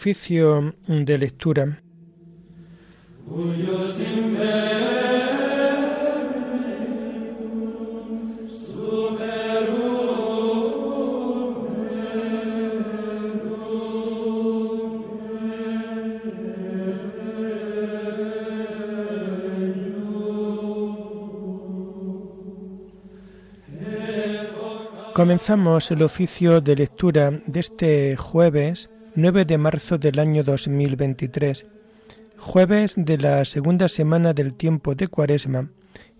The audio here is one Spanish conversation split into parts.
Oficio de lectura. Comenzamos el oficio de lectura de este jueves 9 de marzo del año 2023, jueves de la segunda semana del tiempo de Cuaresma,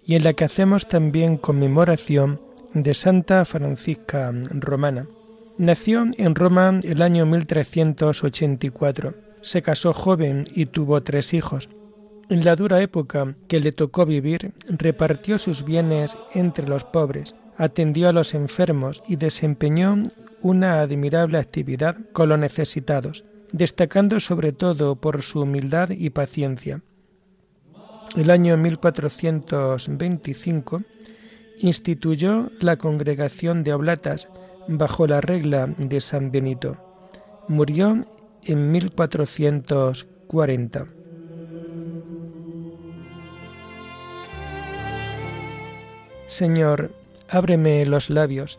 y en la que hacemos también conmemoración de Santa Francisca Romana. Nació en Roma el año 1384. Se casó joven y tuvo tres hijos. En la dura época que le tocó vivir, repartió sus bienes entre los pobres, atendió a los enfermos y desempeñó una admirable actividad con los necesitados, destacando sobre todo por su humildad y paciencia. El año 1425 instituyó la congregación de Oblatas bajo la regla de San Benito. Murió en 1440. Señor, ábreme los labios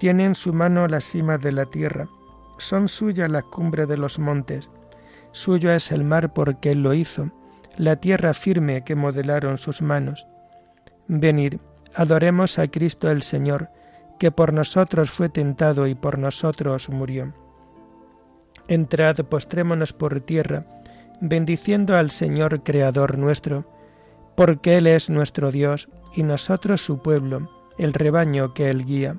tiene en su mano la cima de la tierra, son suyas las cumbres de los montes, suyo es el mar porque él lo hizo, la tierra firme que modelaron sus manos. Venid, adoremos a Cristo el Señor, que por nosotros fue tentado y por nosotros murió. Entrad, postrémonos por tierra, bendiciendo al Señor Creador nuestro, porque Él es nuestro Dios y nosotros su pueblo, el rebaño que Él guía.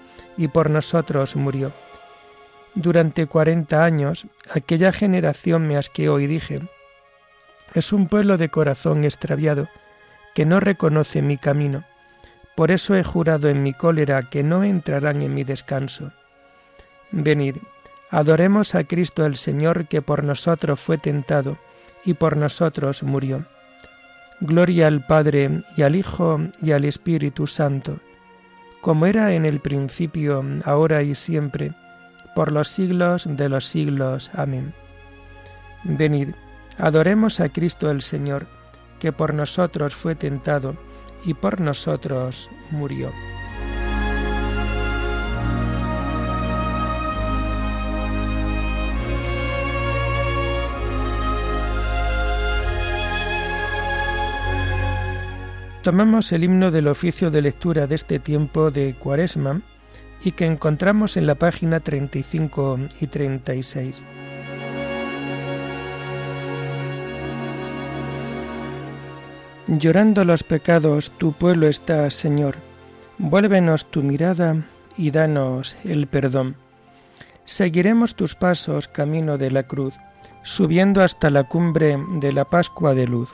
y por nosotros murió. Durante cuarenta años aquella generación me asqueó y dije, es un pueblo de corazón extraviado, que no reconoce mi camino. Por eso he jurado en mi cólera que no entrarán en mi descanso. Venid, adoremos a Cristo el Señor que por nosotros fue tentado y por nosotros murió. Gloria al Padre y al Hijo y al Espíritu Santo como era en el principio, ahora y siempre, por los siglos de los siglos. Amén. Venid, adoremos a Cristo el Señor, que por nosotros fue tentado y por nosotros murió. Tomamos el himno del oficio de lectura de este tiempo de Cuaresma y que encontramos en la página 35 y 36. Llorando los pecados, tu pueblo está, Señor. Vuélvenos tu mirada y danos el perdón. Seguiremos tus pasos camino de la cruz, subiendo hasta la cumbre de la Pascua de luz.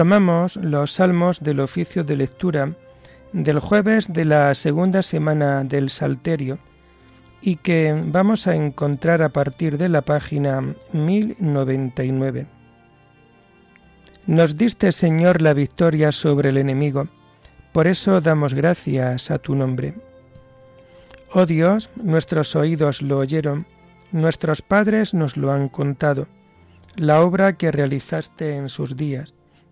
Tomamos los salmos del oficio de lectura del jueves de la segunda semana del Salterio y que vamos a encontrar a partir de la página 1099. Nos diste, Señor, la victoria sobre el enemigo, por eso damos gracias a tu nombre. Oh Dios, nuestros oídos lo oyeron, nuestros padres nos lo han contado, la obra que realizaste en sus días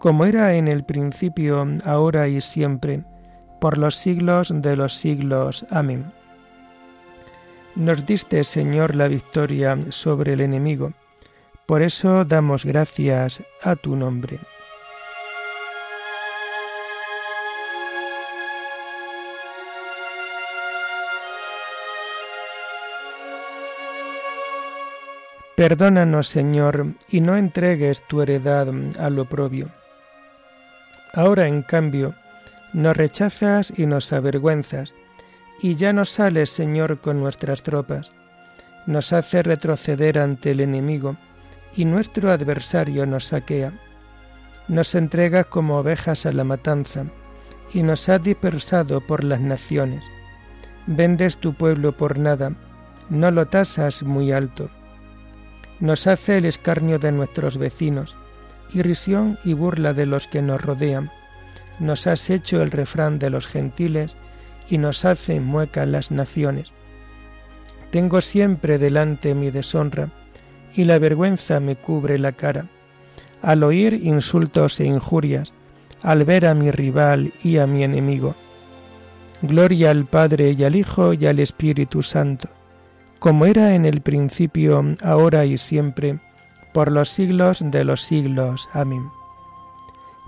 como era en el principio, ahora y siempre, por los siglos de los siglos. Amén. Nos diste, Señor, la victoria sobre el enemigo, por eso damos gracias a tu nombre. Perdónanos, Señor, y no entregues tu heredad al oprobio Ahora, en cambio, nos rechazas y nos avergüenzas, y ya no sales, Señor, con nuestras tropas. Nos hace retroceder ante el enemigo, y nuestro adversario nos saquea. Nos entregas como ovejas a la matanza, y nos has dispersado por las naciones. Vendes tu pueblo por nada, no lo tasas muy alto. Nos hace el escarnio de nuestros vecinos, irrisión y burla de los que nos rodean. Nos has hecho el refrán de los gentiles y nos hacen muecas las naciones. Tengo siempre delante mi deshonra y la vergüenza me cubre la cara. Al oír insultos e injurias, al ver a mi rival y a mi enemigo. Gloria al Padre y al Hijo y al Espíritu Santo, como era en el principio, ahora y siempre, por los siglos de los siglos. Amén.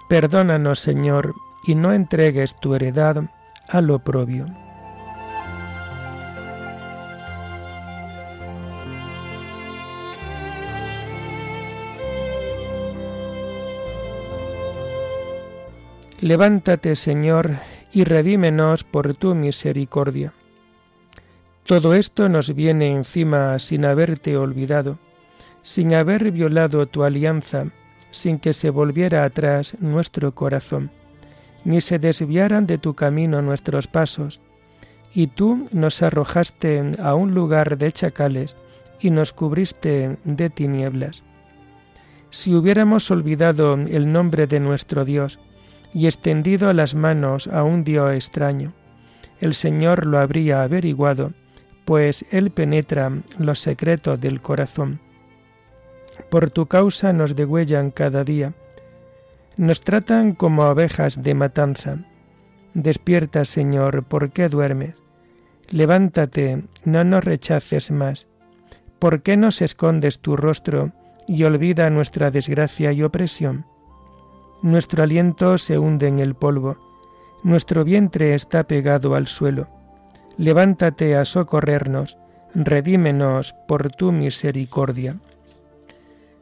Perdónanos, Señor, y no entregues tu heredad al oprobio. Levántate, Señor, y redímenos por tu misericordia. Todo esto nos viene encima sin haberte olvidado sin haber violado tu alianza, sin que se volviera atrás nuestro corazón, ni se desviaran de tu camino nuestros pasos. Y tú nos arrojaste a un lugar de chacales y nos cubriste de tinieblas. Si hubiéramos olvidado el nombre de nuestro Dios y extendido las manos a un Dios extraño, el Señor lo habría averiguado, pues Él penetra los secretos del corazón por tu causa nos degüellan cada día. Nos tratan como ovejas de matanza. Despierta, Señor, ¿por qué duermes? Levántate, no nos rechaces más. ¿Por qué nos escondes tu rostro y olvida nuestra desgracia y opresión? Nuestro aliento se hunde en el polvo, nuestro vientre está pegado al suelo. Levántate a socorrernos, redímenos por tu misericordia.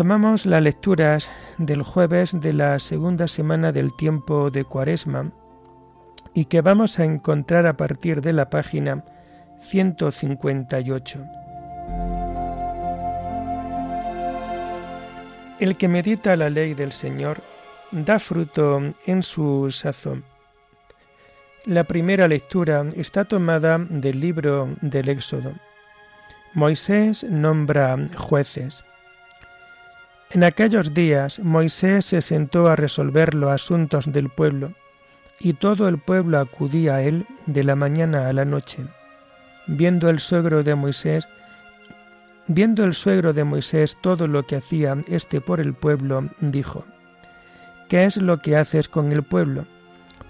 Tomamos las lecturas del jueves de la segunda semana del tiempo de Cuaresma y que vamos a encontrar a partir de la página 158. El que medita la ley del Señor da fruto en su sazón. La primera lectura está tomada del libro del Éxodo. Moisés nombra jueces. En aquellos días Moisés se sentó a resolver los asuntos del pueblo y todo el pueblo acudía a él de la mañana a la noche. Viendo el suegro de Moisés, viendo el suegro de Moisés todo lo que hacía éste por el pueblo, dijo, ¿Qué es lo que haces con el pueblo?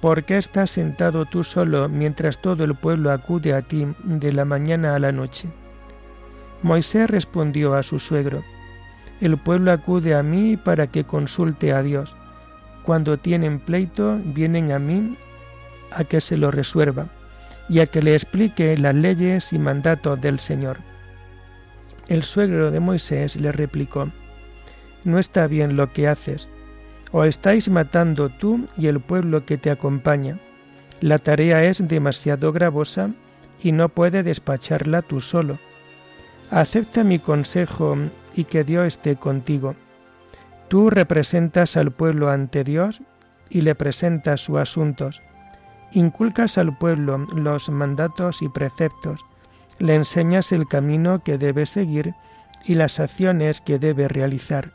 ¿Por qué estás sentado tú solo mientras todo el pueblo acude a ti de la mañana a la noche? Moisés respondió a su suegro, El pueblo acude a mí para que consulte a Dios cuando tienen pleito, vienen a mí a que se lo resuelva y a que le explique las leyes y mandatos del Señor. El suegro de Moisés le replicó, No está bien lo que haces, o estáis matando tú y el pueblo que te acompaña. La tarea es demasiado gravosa y no puede despacharla tú solo. Acepta mi consejo y que Dios esté contigo Tú representas al pueblo ante Dios y le presentas sus asuntos. Inculcas al pueblo los mandatos y preceptos, le enseñas el camino que debe seguir y las acciones que debe realizar.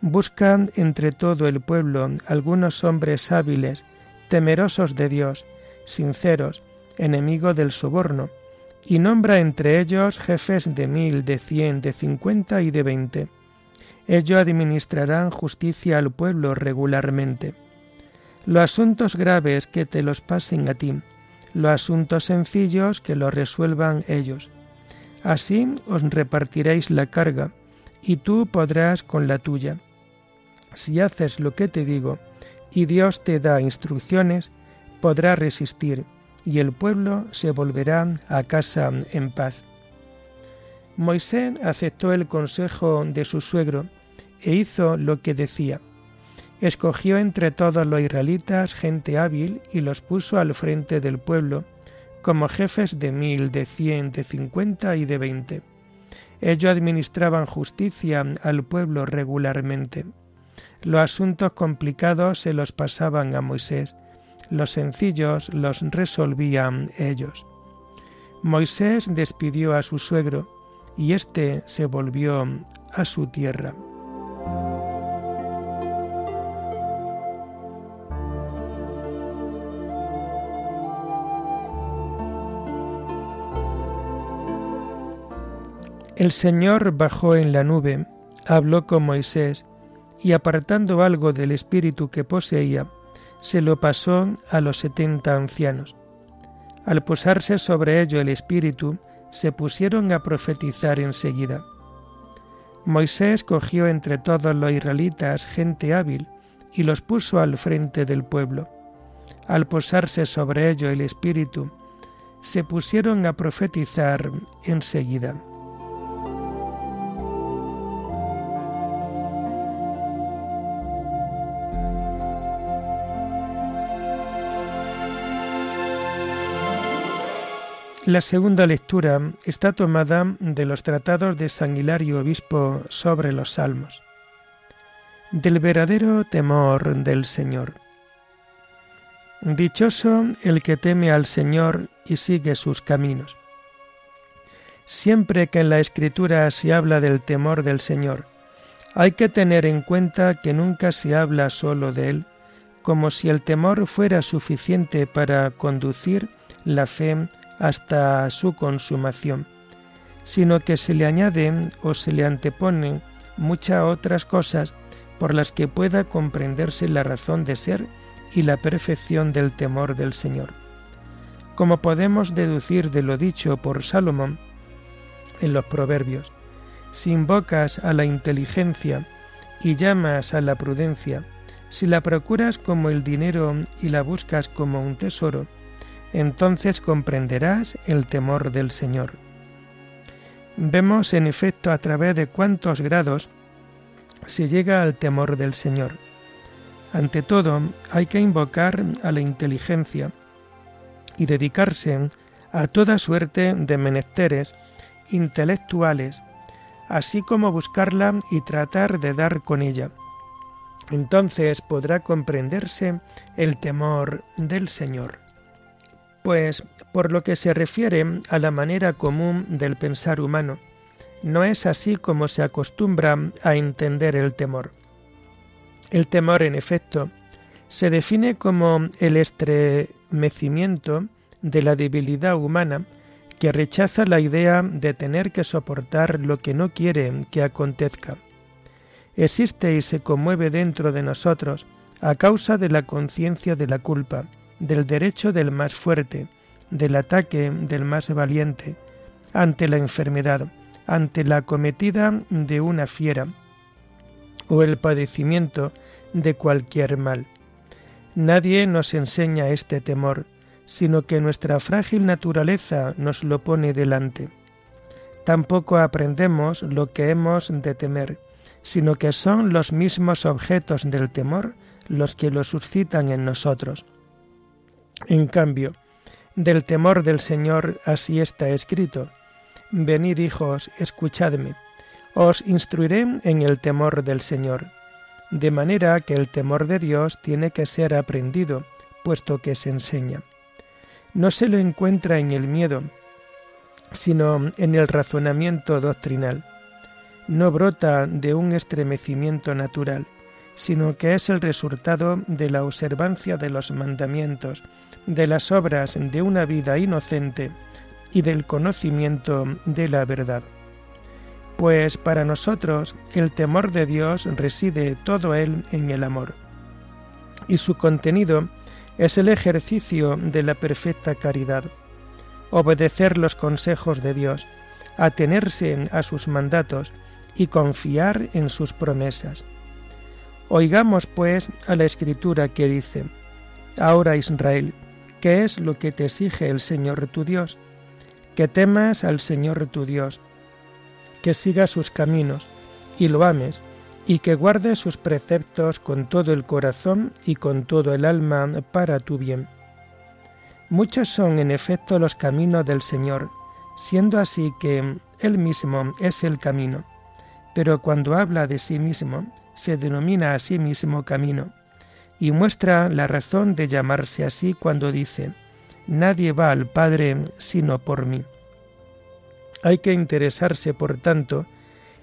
Busca entre todo el pueblo algunos hombres hábiles, temerosos de Dios, sinceros, enemigos del soborno, y nombra entre ellos jefes de mil, de cien, de cincuenta y de veinte ellos administrarán justicia al pueblo regularmente. Los asuntos graves que te los pasen a ti, los asuntos sencillos que los resuelvan ellos. Así os repartiréis la carga, y tú podrás con la tuya. Si haces lo que te digo, y Dios te da instrucciones, podrás resistir, y el pueblo se volverá a casa en paz. Moisés aceptó el consejo de su suegro e hizo lo que decía. Escogió entre todos los israelitas gente hábil y los puso al frente del pueblo, como jefes de mil, de cien, de cincuenta y de veinte. Ellos administraban justicia al pueblo regularmente. Los asuntos complicados se los pasaban a Moisés, los sencillos los resolvían ellos. Moisés despidió a su suegro, y éste se volvió a su tierra. El Señor bajó en la nube, habló con Moisés, y apartando algo del espíritu que poseía, se lo pasó a los setenta ancianos. Al posarse sobre ello el espíritu, se pusieron a profetizar enseguida. Moisés cogió entre todos los israelitas gente hábil y los puso al frente del pueblo. Al posarse sobre ello el espíritu, se pusieron a profetizar enseguida. La segunda lectura está tomada de los tratados de San Hilario Obispo sobre los Salmos. Del verdadero temor del Señor. Dichoso el que teme al Señor y sigue sus caminos. Siempre que en la Escritura se habla del temor del Señor, hay que tener en cuenta que nunca se habla solo de Él, como si el temor fuera suficiente para conducir la fe hasta su consumación, sino que se le añaden o se le anteponen muchas otras cosas por las que pueda comprenderse la razón de ser y la perfección del temor del Señor. como podemos deducir de lo dicho por Salomón en los Proverbios. Si invocas a la inteligencia y llamas a la prudencia, si la procuras como el dinero y la buscas como un tesoro, entonces comprenderás el temor del Señor. Vemos en efecto a través de cuántos grados se llega al temor del Señor. Ante todo, hay que invocar a la inteligencia y dedicarse a toda suerte de menesteres intelectuales, así como buscarla y tratar de dar con ella. Entonces podrá comprenderse el temor del Señor. Pues por lo que se refiere a la manera común del pensar humano, no es así como se acostumbra a entender el temor. El temor, en efecto, se define como el estremecimiento de la debilidad humana que rechaza la idea de tener que soportar lo que no quiere que acontezca. Existe y se conmueve dentro de nosotros a causa de la conciencia de la culpa, del derecho del más fuerte, del ataque del más valiente, ante la enfermedad, ante la acometida de una fiera o el padecimiento de cualquier mal. Nadie nos enseña este temor, sino que nuestra frágil naturaleza nos lo pone delante. Tampoco aprendemos lo que hemos de temer, sino que son los mismos objetos del temor los que lo suscitan en nosotros. En cambio, del temor del Señor así está escrito. Venid hijos, escuchadme. Os instruiré en el temor del Señor. De manera que el temor de Dios tiene que ser aprendido, puesto que se enseña. No se lo encuentra en el miedo, sino en el razonamiento doctrinal. No brota de un estremecimiento natural, sino que es el resultado de la observancia de los mandamientos, de las obras de una vida inocente y del conocimiento de la verdad. Pues para nosotros el temor de Dios reside todo él en el amor, y su contenido es el ejercicio de la perfecta caridad, obedecer los consejos de Dios, atenerse a sus mandatos y confiar en sus promesas. Oigamos pues a la escritura que dice, Ahora Israel, ¿qué es lo que te exige el Señor tu Dios? Que temas al Señor tu Dios, que sigas sus caminos y lo ames, y que guardes sus preceptos con todo el corazón y con todo el alma para tu bien. Muchos son en efecto los caminos del Señor, siendo así que Él mismo es el camino, pero cuando habla de sí mismo, se denomina a sí mismo camino, y muestra la razón de llamarse así cuando dice, Nadie va al Padre sino por mí. Hay que interesarse, por tanto,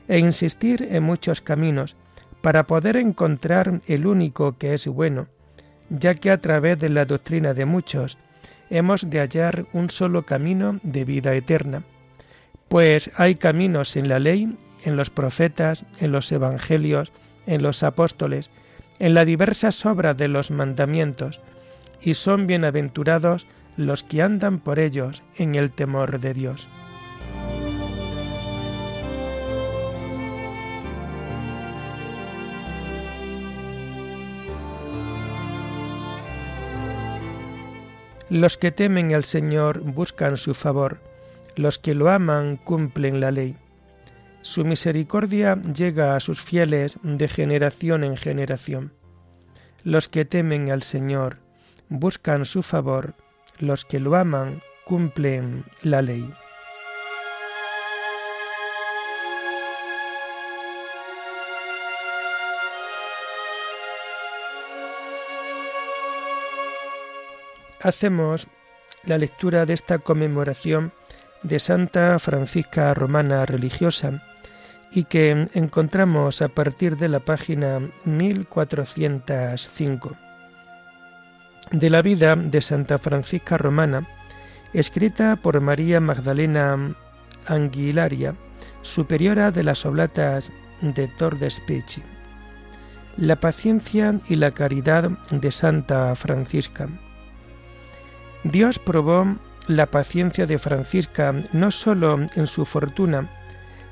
e insistir en muchos caminos para poder encontrar el único que es bueno, ya que a través de la doctrina de muchos hemos de hallar un solo camino de vida eterna. Pues hay caminos en la ley, en los profetas, en los evangelios, en los apóstoles, en las diversas obras de los mandamientos, y son bienaventurados los que andan por ellos en el temor de Dios. Los que temen al Señor buscan su favor, los que lo aman cumplen la ley. Su misericordia llega a sus fieles de generación en generación. Los que temen al Señor buscan su favor, los que lo aman cumplen la ley. Hacemos la lectura de esta conmemoración de Santa Francisca Romana Religiosa, y que encontramos a partir de la página 1405. De la vida de Santa Francisca Romana, escrita por María Magdalena Anguilaria, superiora de las Oblatas de Tordespeci. La paciencia y la caridad de Santa Francisca. Dios probó la paciencia de Francisca no sólo en su fortuna,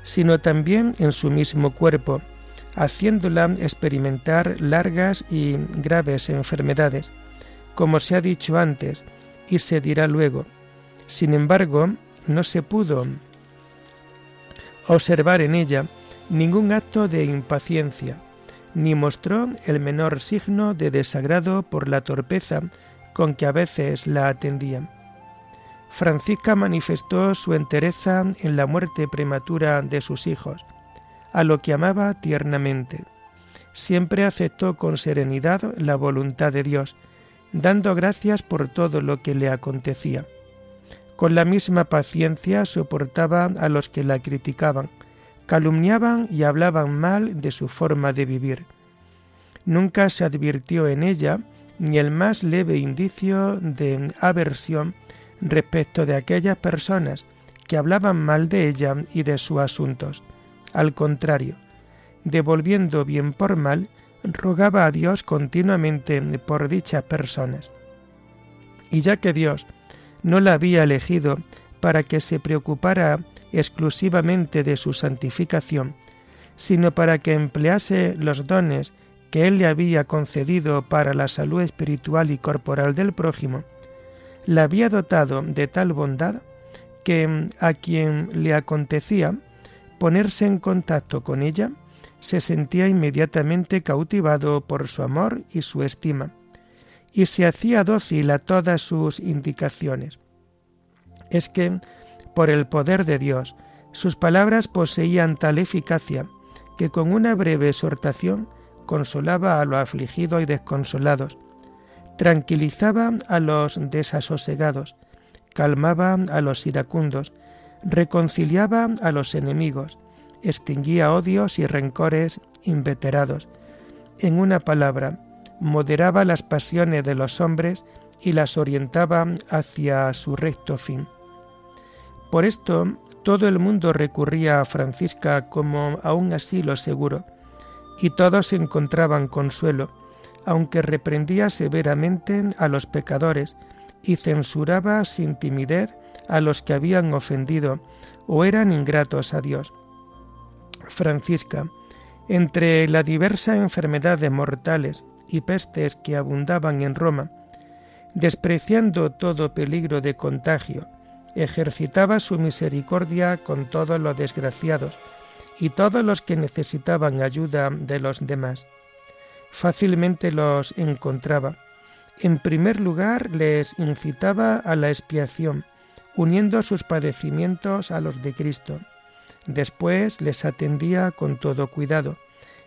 sino también en su mismo cuerpo, haciéndola experimentar largas y graves enfermedades, como se ha dicho antes y se dirá luego. Sin embargo, no se pudo observar en ella ningún acto de impaciencia, ni mostró el menor signo de desagrado por la torpeza con que a veces la atendían. Francisca manifestó su entereza en la muerte prematura de sus hijos, a lo que amaba tiernamente. Siempre aceptó con serenidad la voluntad de Dios, dando gracias por todo lo que le acontecía. Con la misma paciencia soportaba a los que la criticaban, calumniaban y hablaban mal de su forma de vivir. Nunca se advirtió en ella ni el más leve indicio de aversión respecto de aquellas personas que hablaban mal de ella y de sus asuntos. Al contrario, devolviendo bien por mal, rogaba a Dios continuamente por dichas personas. Y ya que Dios no la había elegido para que se preocupara exclusivamente de su santificación, sino para que emplease los dones que Él le había concedido para la salud espiritual y corporal del prójimo, la había dotado de tal bondad que a quien le acontecía ponerse en contacto con ella, se sentía inmediatamente cautivado por su amor y su estima, y se hacía dócil a todas sus indicaciones. Es que, por el poder de Dios, sus palabras poseían tal eficacia que con una breve exhortación consolaba a los afligidos y desconsolados, tranquilizaba a los desasosegados, calmaba a los iracundos, reconciliaba a los enemigos, extinguía odios y rencores inveterados. En una palabra, moderaba las pasiones de los hombres y las orientaba hacia su recto fin. Por esto, todo el mundo recurría a Francisca como a un asilo seguro, y todos encontraban consuelo, aunque reprendía severamente a los pecadores y censuraba sin timidez a los que habían ofendido o eran ingratos a Dios. Francisca, entre la diversa enfermedades mortales y pestes que abundaban en Roma, despreciando todo peligro de contagio, ejercitaba su misericordia con todos los desgraciados y todos los que necesitaban ayuda de los demás. Fácilmente los encontraba. En primer lugar, les incitaba a la expiación, uniendo sus padecimientos a los de Cristo. Después les atendía con todo cuidado,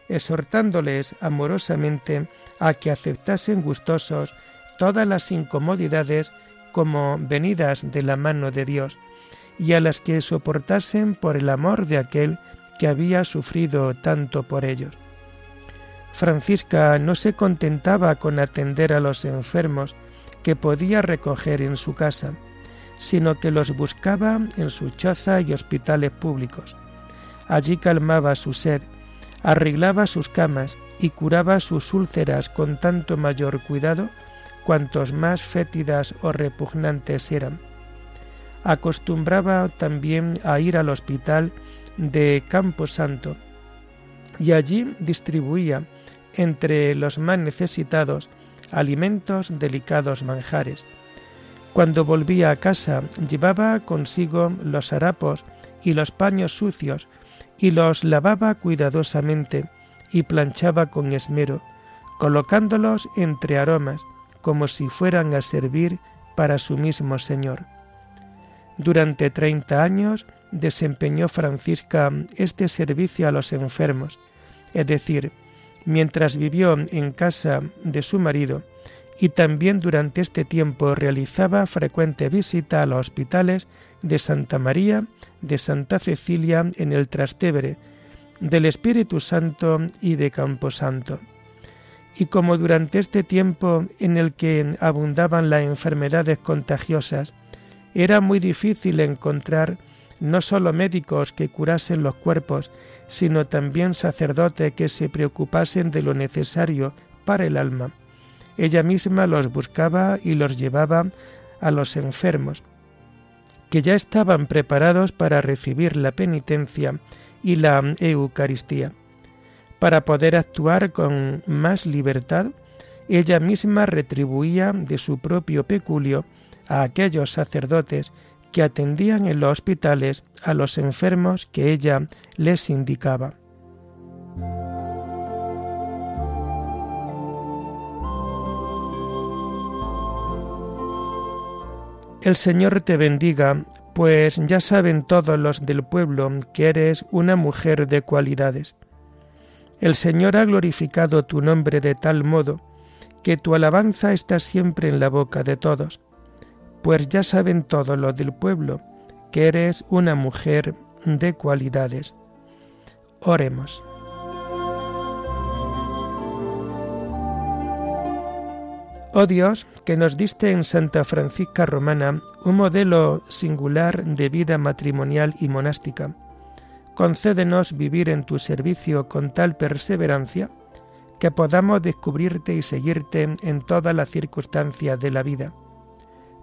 exhortándoles amorosamente a que aceptasen gustosos todas las incomodidades como venidas de la mano de Dios, y a las que soportasen por el amor de aquel que había sufrido tanto por ellos. Francisca no se contentaba con atender a los enfermos que podía recoger en su casa, sino que los buscaba en su choza y hospitales públicos. Allí calmaba su sed, arreglaba sus camas y curaba sus úlceras con tanto mayor cuidado cuantos más fétidas o repugnantes eran. Acostumbraba también a ir al hospital de Campo Santo y allí distribuía entre los más necesitados alimentos, delicados manjares, cuando volvía a casa llevaba consigo los harapos y los paños sucios y los lavaba cuidadosamente y planchaba con esmero, colocándolos entre aromas, como si fueran a servir para su mismo Señor. Durante treinta años desempeñó Francisca este servicio a los enfermos, es decir, mientras vivió en casa de su marido, y también durante este tiempo realizaba frecuente visita a los hospitales de Santa María, de Santa Cecilia en el Trastevere, del Espíritu Santo y de Camposanto. Y como durante este tiempo en el que abundaban las enfermedades contagiosas, era muy difícil encontrar no solo médicos que curasen los cuerpos, sino también sacerdotes que se preocupasen de lo necesario para el alma ella misma los buscaba y los llevaba a los enfermos, que ya estaban preparados para recibir la penitencia y la Eucaristía. Para poder actuar con más libertad, ella misma retribuía de su propio peculio a aquellos sacerdotes que atendían en los hospitales a los enfermos que ella les indicaba. El Señor te bendiga, pues ya saben todos los del pueblo que eres una mujer de cualidades. El Señor ha glorificado tu nombre de tal modo que tu alabanza está siempre en la boca de todos, pues ya saben todos los del pueblo que eres una mujer de cualidades. Oremos. Oh Dios, que nos diste en Santa Francisca Romana un modelo singular de vida matrimonial y monástica, concédenos vivir en tu servicio con tal perseverancia que podamos descubrirte y seguirte en todas las circunstancias de la vida.